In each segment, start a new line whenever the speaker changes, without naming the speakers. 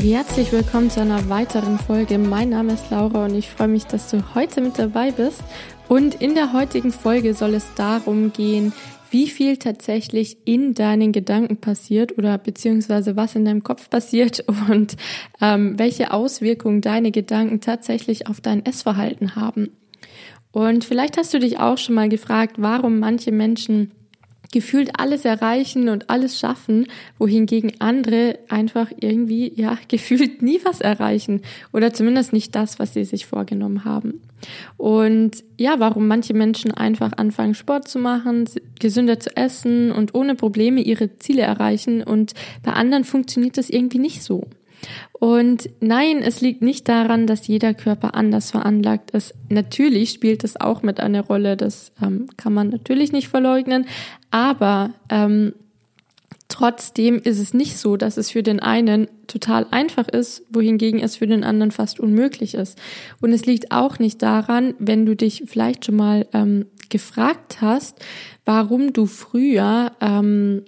Herzlich willkommen zu einer weiteren Folge. Mein Name ist Laura und ich freue mich, dass du heute mit dabei bist. Und in der heutigen Folge soll es darum gehen, wie viel tatsächlich in deinen Gedanken passiert oder beziehungsweise was in deinem Kopf passiert und ähm, welche Auswirkungen deine Gedanken tatsächlich auf dein Essverhalten haben. Und vielleicht hast du dich auch schon mal gefragt, warum manche Menschen gefühlt alles erreichen und alles schaffen, wohingegen andere einfach irgendwie, ja, gefühlt nie was erreichen oder zumindest nicht das, was sie sich vorgenommen haben. Und ja, warum manche Menschen einfach anfangen, Sport zu machen, gesünder zu essen und ohne Probleme ihre Ziele erreichen und bei anderen funktioniert das irgendwie nicht so. Und nein, es liegt nicht daran, dass jeder Körper anders veranlagt ist. Natürlich spielt es auch mit einer Rolle, das ähm, kann man natürlich nicht verleugnen, aber ähm, trotzdem ist es nicht so, dass es für den einen total einfach ist, wohingegen es für den anderen fast unmöglich ist. Und es liegt auch nicht daran, wenn du dich vielleicht schon mal ähm, gefragt hast, warum du früher ähm,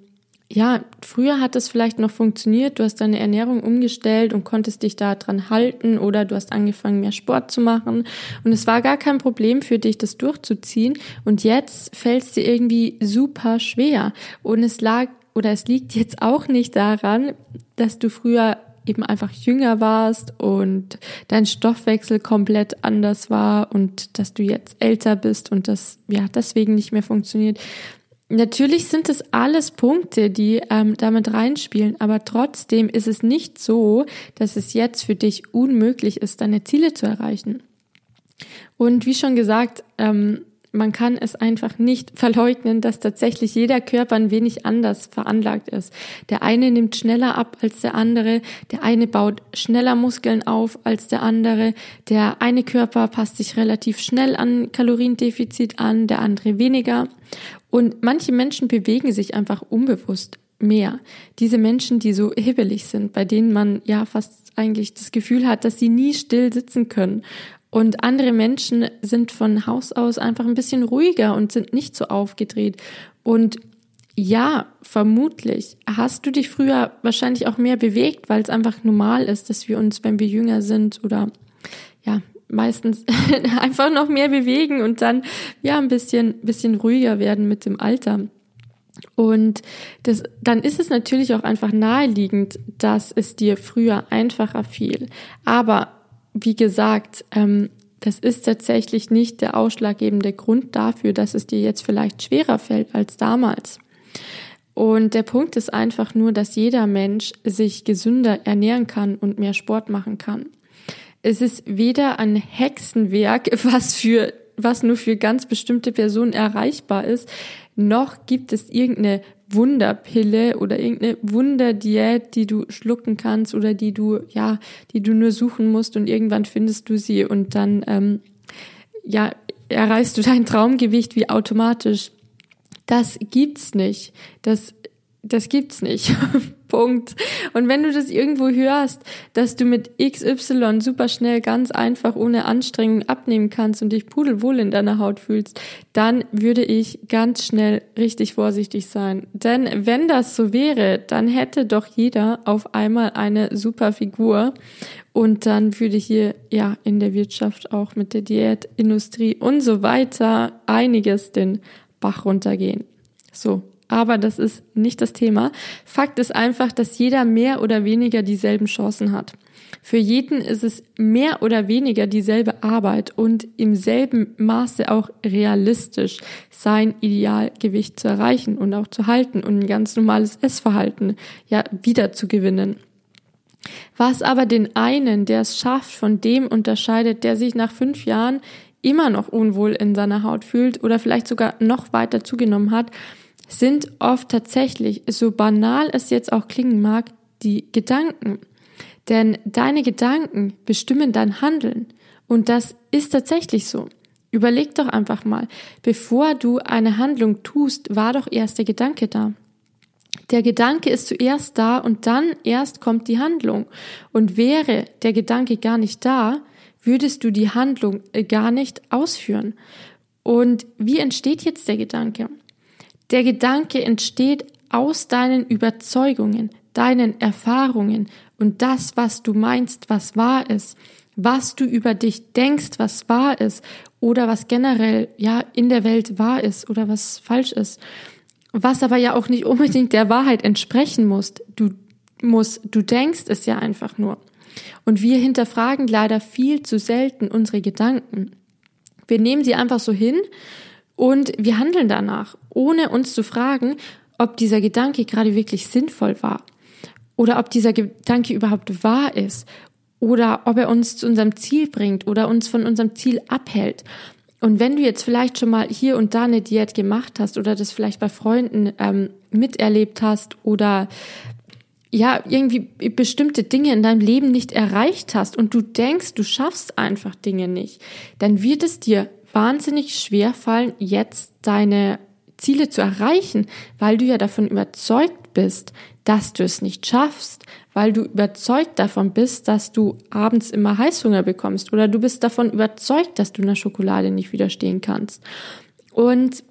ja, früher hat es vielleicht noch funktioniert, du hast deine Ernährung umgestellt und konntest dich da dran halten oder du hast angefangen, mehr Sport zu machen. Und es war gar kein Problem für dich, das durchzuziehen. Und jetzt fällt es dir irgendwie super schwer. Und es lag oder es liegt jetzt auch nicht daran, dass du früher eben einfach jünger warst und dein Stoffwechsel komplett anders war und dass du jetzt älter bist und das ja deswegen nicht mehr funktioniert, Natürlich sind es alles Punkte, die ähm, damit reinspielen, aber trotzdem ist es nicht so, dass es jetzt für dich unmöglich ist, deine Ziele zu erreichen. Und wie schon gesagt, ähm, man kann es einfach nicht verleugnen, dass tatsächlich jeder Körper ein wenig anders veranlagt ist. Der eine nimmt schneller ab als der andere, der eine baut schneller Muskeln auf als der andere, der eine Körper passt sich relativ schnell an Kaloriendefizit an, der andere weniger. Und manche Menschen bewegen sich einfach unbewusst mehr. Diese Menschen, die so hibbelig sind, bei denen man ja fast eigentlich das Gefühl hat, dass sie nie still sitzen können und andere Menschen sind von Haus aus einfach ein bisschen ruhiger und sind nicht so aufgedreht. Und ja, vermutlich hast du dich früher wahrscheinlich auch mehr bewegt, weil es einfach normal ist, dass wir uns, wenn wir jünger sind oder ja, meistens einfach noch mehr bewegen und dann ja ein bisschen, bisschen ruhiger werden mit dem Alter. Und das, dann ist es natürlich auch einfach naheliegend, dass es dir früher einfacher fiel. Aber wie gesagt, ähm, das ist tatsächlich nicht der ausschlaggebende Grund dafür, dass es dir jetzt vielleicht schwerer fällt als damals. Und der Punkt ist einfach nur, dass jeder Mensch sich gesünder ernähren kann und mehr Sport machen kann. Es ist weder ein Hexenwerk, was für was nur für ganz bestimmte Personen erreichbar ist, noch gibt es irgendeine Wunderpille oder irgendeine Wunderdiät, die du schlucken kannst oder die du, ja, die du nur suchen musst und irgendwann findest du sie und dann, ähm, ja, erreichst du dein Traumgewicht wie automatisch. Das gibt's nicht. Das das gibt's nicht. Punkt. Und wenn du das irgendwo hörst, dass du mit XY super schnell ganz einfach ohne Anstrengung abnehmen kannst und dich pudelwohl in deiner Haut fühlst, dann würde ich ganz schnell richtig vorsichtig sein. Denn wenn das so wäre, dann hätte doch jeder auf einmal eine super Figur und dann würde hier ja in der Wirtschaft auch mit der Diätindustrie und so weiter einiges den Bach runtergehen. So, aber das ist nicht das Thema. Fakt ist einfach, dass jeder mehr oder weniger dieselben Chancen hat. Für jeden ist es mehr oder weniger dieselbe Arbeit und im selben Maße auch realistisch, sein Idealgewicht zu erreichen und auch zu halten und ein ganz normales Essverhalten ja wieder zu gewinnen. Was aber den einen, der es schafft, von dem unterscheidet, der sich nach fünf Jahren immer noch unwohl in seiner Haut fühlt oder vielleicht sogar noch weiter zugenommen hat, sind oft tatsächlich, so banal es jetzt auch klingen mag, die Gedanken. Denn deine Gedanken bestimmen dein Handeln. Und das ist tatsächlich so. Überleg doch einfach mal, bevor du eine Handlung tust, war doch erst der Gedanke da. Der Gedanke ist zuerst da und dann erst kommt die Handlung. Und wäre der Gedanke gar nicht da, würdest du die Handlung gar nicht ausführen. Und wie entsteht jetzt der Gedanke? Der Gedanke entsteht aus deinen Überzeugungen, deinen Erfahrungen Und das, was du meinst, was wahr ist, was du über dich denkst, was wahr ist oder was generell ja in der Welt wahr ist oder was falsch ist, was aber ja auch nicht unbedingt der Wahrheit entsprechen muss. Du musst, du denkst es ja einfach nur. Und wir hinterfragen leider viel zu selten unsere Gedanken. Wir nehmen sie einfach so hin und wir handeln danach, ohne uns zu fragen, ob dieser Gedanke gerade wirklich sinnvoll war oder ob dieser Gedanke überhaupt wahr ist oder ob er uns zu unserem Ziel bringt oder uns von unserem Ziel abhält. Und wenn du jetzt vielleicht schon mal hier und da eine Diät gemacht hast oder das vielleicht bei Freunden ähm, miterlebt hast oder ja, irgendwie bestimmte Dinge in deinem Leben nicht erreicht hast und du denkst, du schaffst einfach Dinge nicht, dann wird es dir wahnsinnig schwer fallen, jetzt deine Ziele zu erreichen, weil du ja davon überzeugt bist, dass du es nicht schaffst, weil du überzeugt davon bist, dass du abends immer Heißhunger bekommst oder du bist davon überzeugt, dass du einer Schokolade nicht widerstehen kannst. Und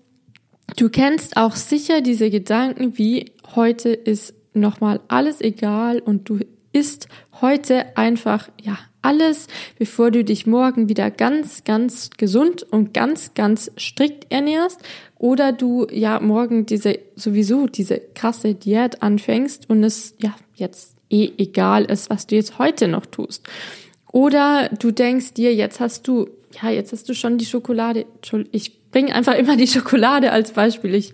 du kennst auch sicher diese Gedanken wie heute ist nochmal alles egal und du isst heute einfach, ja, alles, bevor du dich morgen wieder ganz, ganz gesund und ganz, ganz strikt ernährst oder du ja morgen diese, sowieso diese krasse Diät anfängst und es ja jetzt eh egal ist, was du jetzt heute noch tust. Oder du denkst dir, jetzt hast du, ja, jetzt hast du schon die Schokolade, ich bringe einfach immer die Schokolade als Beispiel. Ich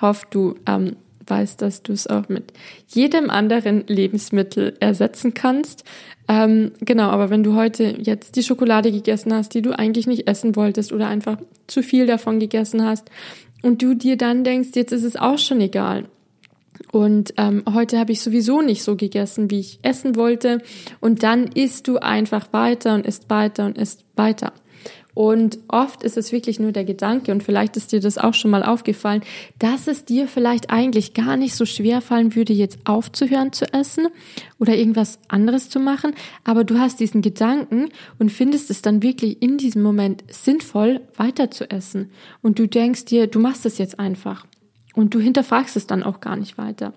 hoffe, du ähm, weißt, dass du es auch mit jedem anderen Lebensmittel ersetzen kannst. Ähm, genau, aber wenn du heute jetzt die Schokolade gegessen hast, die du eigentlich nicht essen wolltest oder einfach zu viel davon gegessen hast und du dir dann denkst, jetzt ist es auch schon egal. Und ähm, heute habe ich sowieso nicht so gegessen, wie ich essen wollte. Und dann isst du einfach weiter und isst weiter und isst weiter. Und oft ist es wirklich nur der Gedanke, und vielleicht ist dir das auch schon mal aufgefallen, dass es dir vielleicht eigentlich gar nicht so schwer fallen würde, jetzt aufzuhören zu essen oder irgendwas anderes zu machen, aber du hast diesen Gedanken und findest es dann wirklich in diesem Moment sinnvoll, weiter zu essen. Und du denkst dir, du machst es jetzt einfach. Und du hinterfragst es dann auch gar nicht weiter.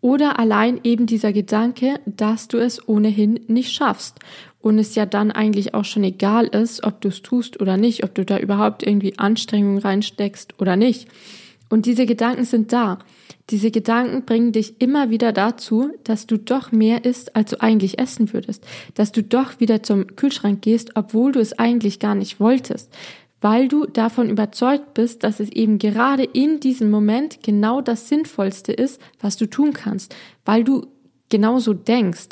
Oder allein eben dieser Gedanke, dass du es ohnehin nicht schaffst und es ja dann eigentlich auch schon egal ist, ob du es tust oder nicht, ob du da überhaupt irgendwie Anstrengungen reinsteckst oder nicht. Und diese Gedanken sind da. Diese Gedanken bringen dich immer wieder dazu, dass du doch mehr isst, als du eigentlich essen würdest, dass du doch wieder zum Kühlschrank gehst, obwohl du es eigentlich gar nicht wolltest, weil du davon überzeugt bist, dass es eben gerade in diesem Moment genau das Sinnvollste ist, was du tun kannst, weil du genauso denkst,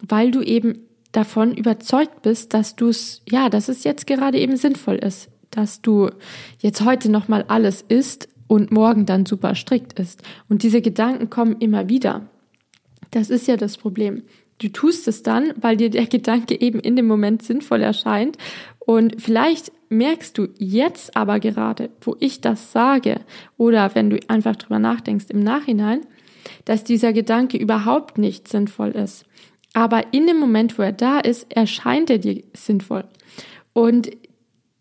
weil du eben davon überzeugt bist, dass du es, ja, dass es jetzt gerade eben sinnvoll ist, dass du jetzt heute nochmal alles isst und morgen dann super strikt ist. Und diese Gedanken kommen immer wieder. Das ist ja das Problem. Du tust es dann, weil dir der Gedanke eben in dem Moment sinnvoll erscheint. Und vielleicht merkst du jetzt aber gerade, wo ich das sage, oder wenn du einfach drüber nachdenkst im Nachhinein, dass dieser Gedanke überhaupt nicht sinnvoll ist. Aber in dem Moment, wo er da ist, erscheint er dir sinnvoll. Und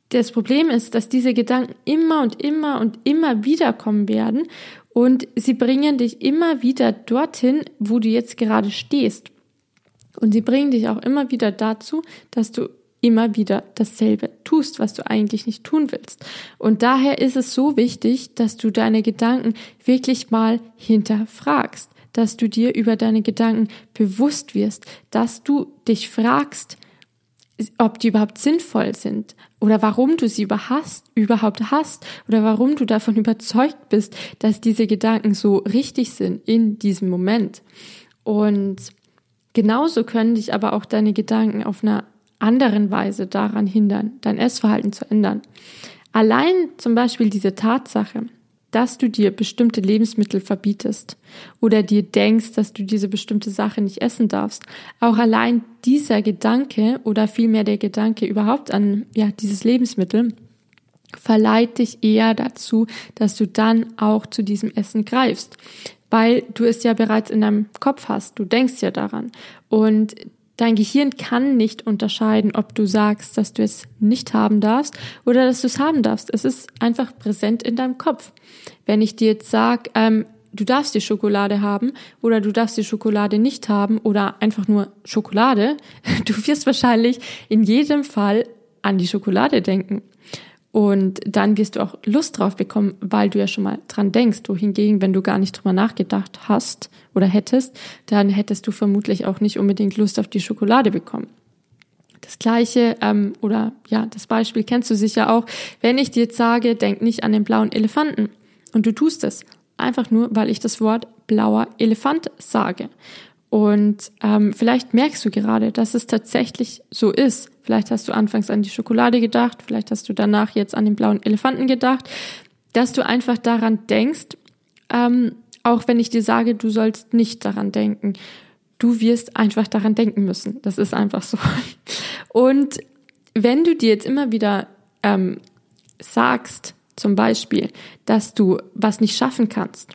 das Problem ist, dass diese Gedanken immer und immer und immer wieder kommen werden und sie bringen dich immer wieder dorthin, wo du jetzt gerade stehst. Und sie bringen dich auch immer wieder dazu, dass du immer wieder dasselbe tust, was du eigentlich nicht tun willst. Und daher ist es so wichtig, dass du deine Gedanken wirklich mal hinterfragst dass du dir über deine Gedanken bewusst wirst, dass du dich fragst, ob die überhaupt sinnvoll sind oder warum du sie überhaupt hast oder warum du davon überzeugt bist, dass diese Gedanken so richtig sind in diesem Moment. Und genauso können dich aber auch deine Gedanken auf einer anderen Weise daran hindern, dein Essverhalten zu ändern. Allein zum Beispiel diese Tatsache, dass du dir bestimmte Lebensmittel verbietest oder dir denkst, dass du diese bestimmte Sache nicht essen darfst. Auch allein dieser Gedanke oder vielmehr der Gedanke überhaupt an ja, dieses Lebensmittel verleiht dich eher dazu, dass du dann auch zu diesem Essen greifst, weil du es ja bereits in deinem Kopf hast. Du denkst ja daran. Und Dein Gehirn kann nicht unterscheiden, ob du sagst, dass du es nicht haben darfst oder dass du es haben darfst. Es ist einfach präsent in deinem Kopf. Wenn ich dir jetzt sage, ähm, du darfst die Schokolade haben oder du darfst die Schokolade nicht haben oder einfach nur Schokolade, du wirst wahrscheinlich in jedem Fall an die Schokolade denken. Und dann wirst du auch Lust drauf bekommen, weil du ja schon mal dran denkst. Wohingegen, wenn du gar nicht drüber nachgedacht hast oder hättest, dann hättest du vermutlich auch nicht unbedingt Lust auf die Schokolade bekommen. Das gleiche ähm, oder ja, das Beispiel kennst du sicher auch. Wenn ich dir jetzt sage, denk nicht an den blauen Elefanten und du tust es, einfach nur, weil ich das Wort blauer Elefant sage. Und ähm, vielleicht merkst du gerade, dass es tatsächlich so ist. Vielleicht hast du anfangs an die Schokolade gedacht, vielleicht hast du danach jetzt an den blauen Elefanten gedacht, dass du einfach daran denkst, ähm, auch wenn ich dir sage, du sollst nicht daran denken. Du wirst einfach daran denken müssen. Das ist einfach so. Und wenn du dir jetzt immer wieder ähm, sagst, zum Beispiel, dass du was nicht schaffen kannst,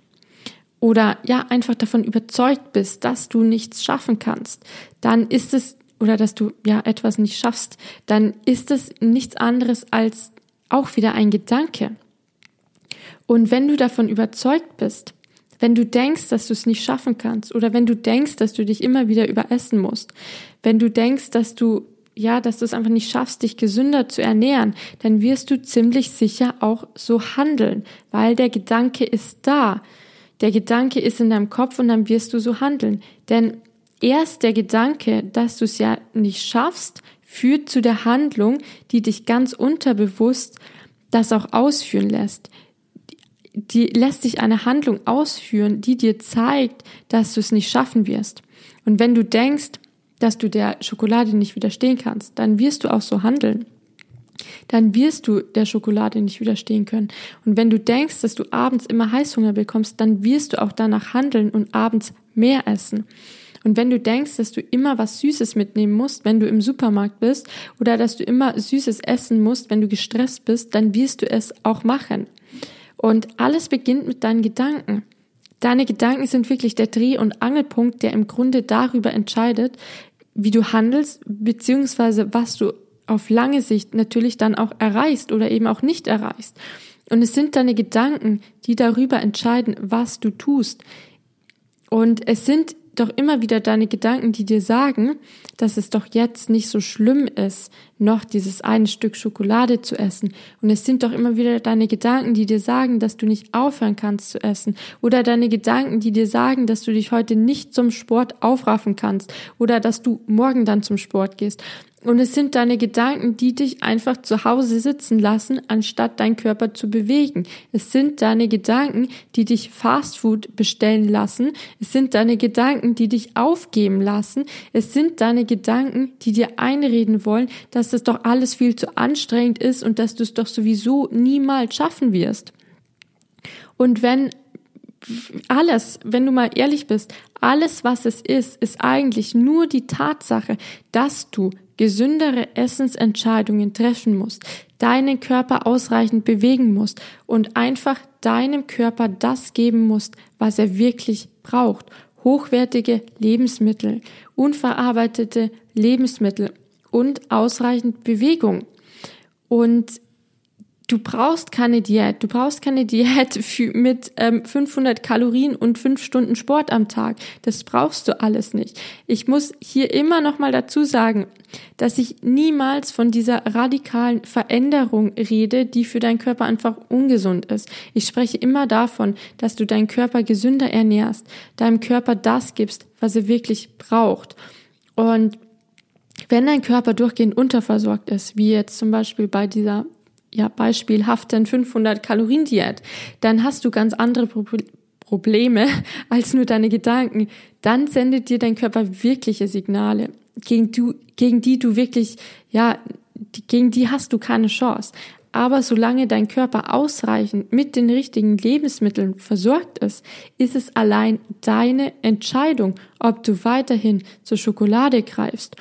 oder ja einfach davon überzeugt bist, dass du nichts schaffen kannst, dann ist es oder dass du ja etwas nicht schaffst, dann ist es nichts anderes als auch wieder ein Gedanke. Und wenn du davon überzeugt bist, wenn du denkst, dass du es nicht schaffen kannst oder wenn du denkst, dass du dich immer wieder überessen musst, wenn du denkst, dass du ja, dass du es einfach nicht schaffst, dich gesünder zu ernähren, dann wirst du ziemlich sicher auch so handeln, weil der Gedanke ist da. Der Gedanke ist in deinem Kopf und dann wirst du so handeln. Denn erst der Gedanke, dass du es ja nicht schaffst, führt zu der Handlung, die dich ganz unterbewusst das auch ausführen lässt. Die lässt dich eine Handlung ausführen, die dir zeigt, dass du es nicht schaffen wirst. Und wenn du denkst, dass du der Schokolade nicht widerstehen kannst, dann wirst du auch so handeln dann wirst du der Schokolade nicht widerstehen können. Und wenn du denkst, dass du abends immer Heißhunger bekommst, dann wirst du auch danach handeln und abends mehr essen. Und wenn du denkst, dass du immer was Süßes mitnehmen musst, wenn du im Supermarkt bist, oder dass du immer Süßes essen musst, wenn du gestresst bist, dann wirst du es auch machen. Und alles beginnt mit deinen Gedanken. Deine Gedanken sind wirklich der Dreh- und Angelpunkt, der im Grunde darüber entscheidet, wie du handelst, beziehungsweise was du auf lange Sicht natürlich dann auch erreichst oder eben auch nicht erreichst. Und es sind deine Gedanken, die darüber entscheiden, was du tust. Und es sind doch immer wieder deine Gedanken, die dir sagen, dass es doch jetzt nicht so schlimm ist, noch dieses eine Stück Schokolade zu essen. Und es sind doch immer wieder deine Gedanken, die dir sagen, dass du nicht aufhören kannst zu essen. Oder deine Gedanken, die dir sagen, dass du dich heute nicht zum Sport aufraffen kannst. Oder dass du morgen dann zum Sport gehst. Und es sind deine Gedanken, die dich einfach zu Hause sitzen lassen, anstatt deinen Körper zu bewegen. Es sind deine Gedanken, die dich Fastfood bestellen lassen. Es sind deine Gedanken, die dich aufgeben lassen. Es sind deine Gedanken, die dir einreden wollen, dass das doch alles viel zu anstrengend ist und dass du es doch sowieso niemals schaffen wirst. Und wenn alles, wenn du mal ehrlich bist, alles, was es ist, ist eigentlich nur die Tatsache, dass du gesündere Essensentscheidungen treffen musst, deinen Körper ausreichend bewegen musst und einfach deinem Körper das geben musst, was er wirklich braucht. Hochwertige Lebensmittel, unverarbeitete Lebensmittel und ausreichend Bewegung. Und Du brauchst keine Diät. Du brauchst keine Diät für, mit ähm, 500 Kalorien und 5 Stunden Sport am Tag. Das brauchst du alles nicht. Ich muss hier immer noch mal dazu sagen, dass ich niemals von dieser radikalen Veränderung rede, die für deinen Körper einfach ungesund ist. Ich spreche immer davon, dass du deinen Körper gesünder ernährst, deinem Körper das gibst, was er wirklich braucht. Und wenn dein Körper durchgehend unterversorgt ist, wie jetzt zum Beispiel bei dieser ja, beispielhaften 500 Kalorien Diät, dann hast du ganz andere Pro Probleme als nur deine Gedanken. Dann sendet dir dein Körper wirkliche Signale, gegen, du, gegen die du wirklich, ja, gegen die hast du keine Chance. Aber solange dein Körper ausreichend mit den richtigen Lebensmitteln versorgt ist, ist es allein deine Entscheidung, ob du weiterhin zur Schokolade greifst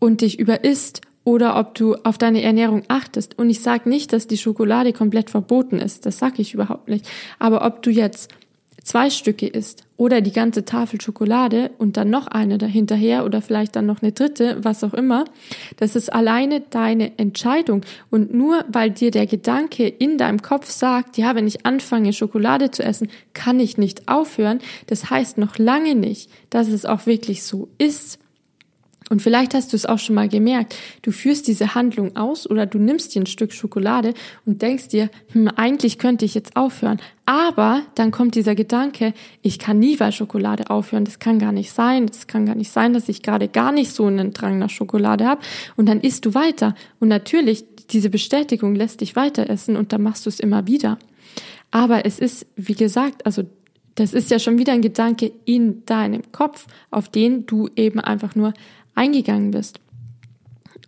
und dich überisst oder ob du auf deine Ernährung achtest. Und ich sage nicht, dass die Schokolade komplett verboten ist, das sage ich überhaupt nicht. Aber ob du jetzt zwei Stücke isst oder die ganze Tafel Schokolade und dann noch eine dahinterher oder vielleicht dann noch eine dritte, was auch immer. Das ist alleine deine Entscheidung. Und nur weil dir der Gedanke in deinem Kopf sagt, ja, wenn ich anfange, Schokolade zu essen, kann ich nicht aufhören, das heißt noch lange nicht, dass es auch wirklich so ist. Und vielleicht hast du es auch schon mal gemerkt. Du führst diese Handlung aus oder du nimmst dir ein Stück Schokolade und denkst dir, hm, eigentlich könnte ich jetzt aufhören. Aber dann kommt dieser Gedanke, ich kann nie bei Schokolade aufhören. Das kann gar nicht sein. Das kann gar nicht sein, dass ich gerade gar nicht so einen Drang nach Schokolade habe. Und dann isst du weiter. Und natürlich, diese Bestätigung lässt dich weiter essen und dann machst du es immer wieder. Aber es ist, wie gesagt, also das ist ja schon wieder ein Gedanke in deinem Kopf, auf den du eben einfach nur eingegangen bist.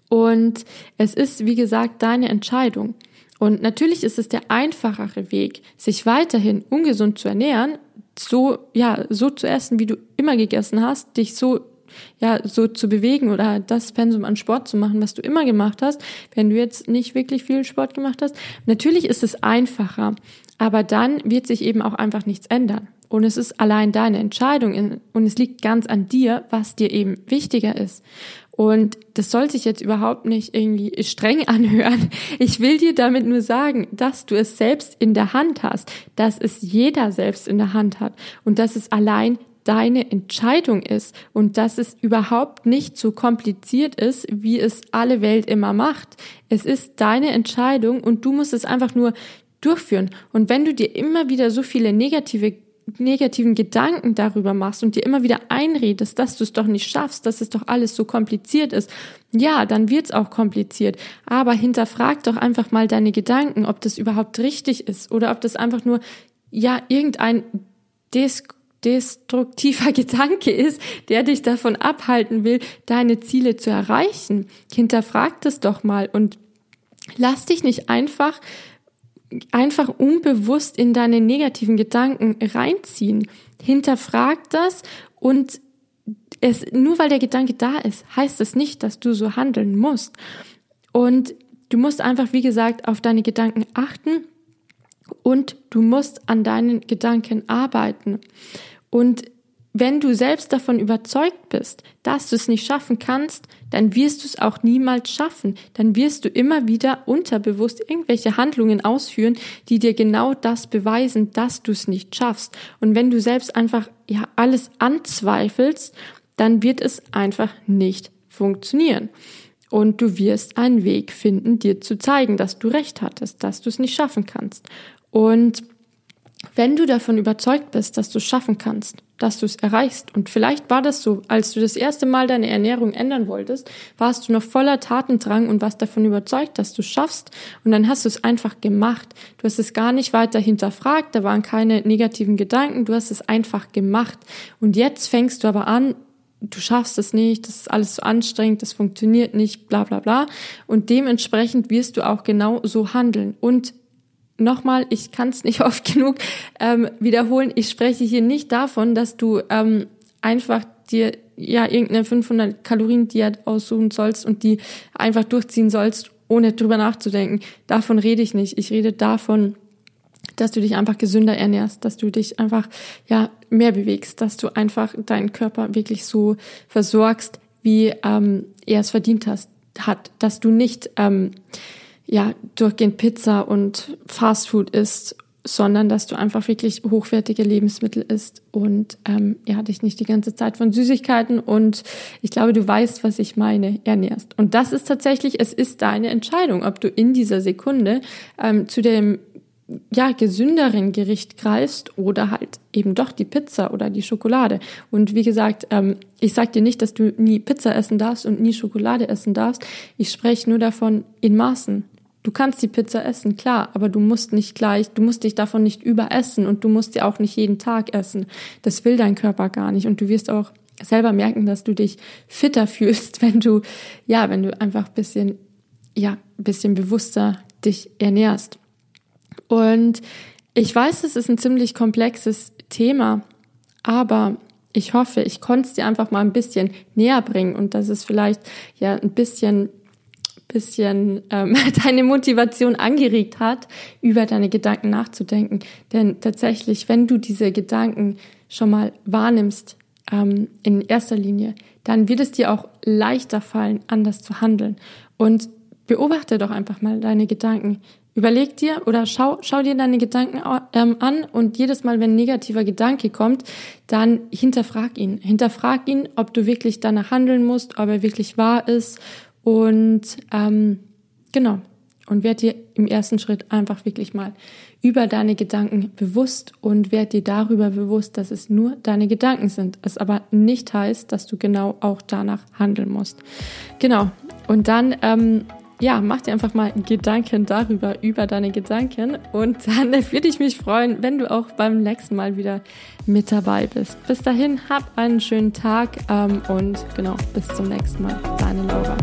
Und es ist, wie gesagt, deine Entscheidung. Und natürlich ist es der einfachere Weg, sich weiterhin ungesund zu ernähren, so, ja, so zu essen, wie du immer gegessen hast, dich so, ja, so zu bewegen oder das Pensum an Sport zu machen, was du immer gemacht hast, wenn du jetzt nicht wirklich viel Sport gemacht hast. Natürlich ist es einfacher, aber dann wird sich eben auch einfach nichts ändern. Und es ist allein deine Entscheidung und es liegt ganz an dir, was dir eben wichtiger ist. Und das soll sich jetzt überhaupt nicht irgendwie streng anhören. Ich will dir damit nur sagen, dass du es selbst in der Hand hast, dass es jeder selbst in der Hand hat und dass es allein deine Entscheidung ist und dass es überhaupt nicht so kompliziert ist, wie es alle Welt immer macht. Es ist deine Entscheidung und du musst es einfach nur durchführen. Und wenn du dir immer wieder so viele negative negativen Gedanken darüber machst und dir immer wieder einredest, dass du es doch nicht schaffst, dass es doch alles so kompliziert ist, ja, dann wird es auch kompliziert. Aber hinterfrag doch einfach mal deine Gedanken, ob das überhaupt richtig ist oder ob das einfach nur, ja, irgendein des destruktiver Gedanke ist, der dich davon abhalten will, deine Ziele zu erreichen. Hinterfrag das doch mal und lass dich nicht einfach einfach unbewusst in deine negativen Gedanken reinziehen. Hinterfrag das und es, nur weil der Gedanke da ist, heißt es nicht, dass du so handeln musst. Und du musst einfach, wie gesagt, auf deine Gedanken achten und du musst an deinen Gedanken arbeiten. Und wenn du selbst davon überzeugt bist, dass du es nicht schaffen kannst, dann wirst du es auch niemals schaffen. Dann wirst du immer wieder unterbewusst irgendwelche Handlungen ausführen, die dir genau das beweisen, dass du es nicht schaffst. Und wenn du selbst einfach ja alles anzweifelst, dann wird es einfach nicht funktionieren. Und du wirst einen Weg finden, dir zu zeigen, dass du recht hattest, dass du es nicht schaffen kannst. Und wenn du davon überzeugt bist, dass du es schaffen kannst, dass du es erreichst, und vielleicht war das so, als du das erste Mal deine Ernährung ändern wolltest, warst du noch voller Tatendrang und warst davon überzeugt, dass du es schaffst, und dann hast du es einfach gemacht. Du hast es gar nicht weiter hinterfragt, da waren keine negativen Gedanken, du hast es einfach gemacht. Und jetzt fängst du aber an, du schaffst es nicht, das ist alles so anstrengend, das funktioniert nicht, bla bla bla. Und dementsprechend wirst du auch genau so handeln. Und nochmal, ich kann es nicht oft genug ähm, wiederholen, ich spreche hier nicht davon, dass du ähm, einfach dir ja irgendeine 500 Kalorien Diät aussuchen sollst und die einfach durchziehen sollst, ohne drüber nachzudenken. Davon rede ich nicht. Ich rede davon, dass du dich einfach gesünder ernährst, dass du dich einfach ja mehr bewegst, dass du einfach deinen Körper wirklich so versorgst, wie ähm, er es verdient hast, hat, dass du nicht ähm, ja, durchgehend Pizza und Fastfood isst, sondern dass du einfach wirklich hochwertige Lebensmittel isst und ähm, ja, dich nicht die ganze Zeit von Süßigkeiten und ich glaube, du weißt, was ich meine, ernährst. Und das ist tatsächlich, es ist deine Entscheidung, ob du in dieser Sekunde ähm, zu dem ja, gesünderen Gericht greifst oder halt eben doch die Pizza oder die Schokolade. Und wie gesagt, ähm, ich sage dir nicht, dass du nie Pizza essen darfst und nie Schokolade essen darfst. Ich spreche nur davon in Maßen. Du kannst die Pizza essen, klar, aber du musst nicht gleich, du musst dich davon nicht überessen und du musst sie auch nicht jeden Tag essen. Das will dein Körper gar nicht und du wirst auch selber merken, dass du dich fitter fühlst, wenn du, ja, wenn du einfach bisschen, ja, bisschen bewusster dich ernährst. Und ich weiß, es ist ein ziemlich komplexes Thema, aber ich hoffe, ich konnte es dir einfach mal ein bisschen näher bringen und dass es vielleicht ja ein bisschen bisschen ähm, deine Motivation angeregt hat, über deine Gedanken nachzudenken. Denn tatsächlich, wenn du diese Gedanken schon mal wahrnimmst, ähm, in erster Linie, dann wird es dir auch leichter fallen, anders zu handeln. Und beobachte doch einfach mal deine Gedanken. Überleg dir oder schau, schau dir deine Gedanken ähm, an und jedes Mal, wenn ein negativer Gedanke kommt, dann hinterfrag ihn. Hinterfrag ihn, ob du wirklich danach handeln musst, ob er wirklich wahr ist und ähm, genau. Und werd dir im ersten Schritt einfach wirklich mal über deine Gedanken bewusst und werd dir darüber bewusst, dass es nur deine Gedanken sind. Es aber nicht heißt, dass du genau auch danach handeln musst. Genau. Und dann ähm, ja, mach dir einfach mal Gedanken darüber, über deine Gedanken. Und dann würde ich mich freuen, wenn du auch beim nächsten Mal wieder mit dabei bist. Bis dahin, hab einen schönen Tag ähm, und genau, bis zum nächsten Mal. Deine Laura.